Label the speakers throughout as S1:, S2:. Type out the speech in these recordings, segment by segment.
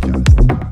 S1: Thank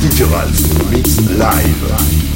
S1: Digital Mix Live.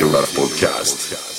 S2: DJ Olaf Podcast.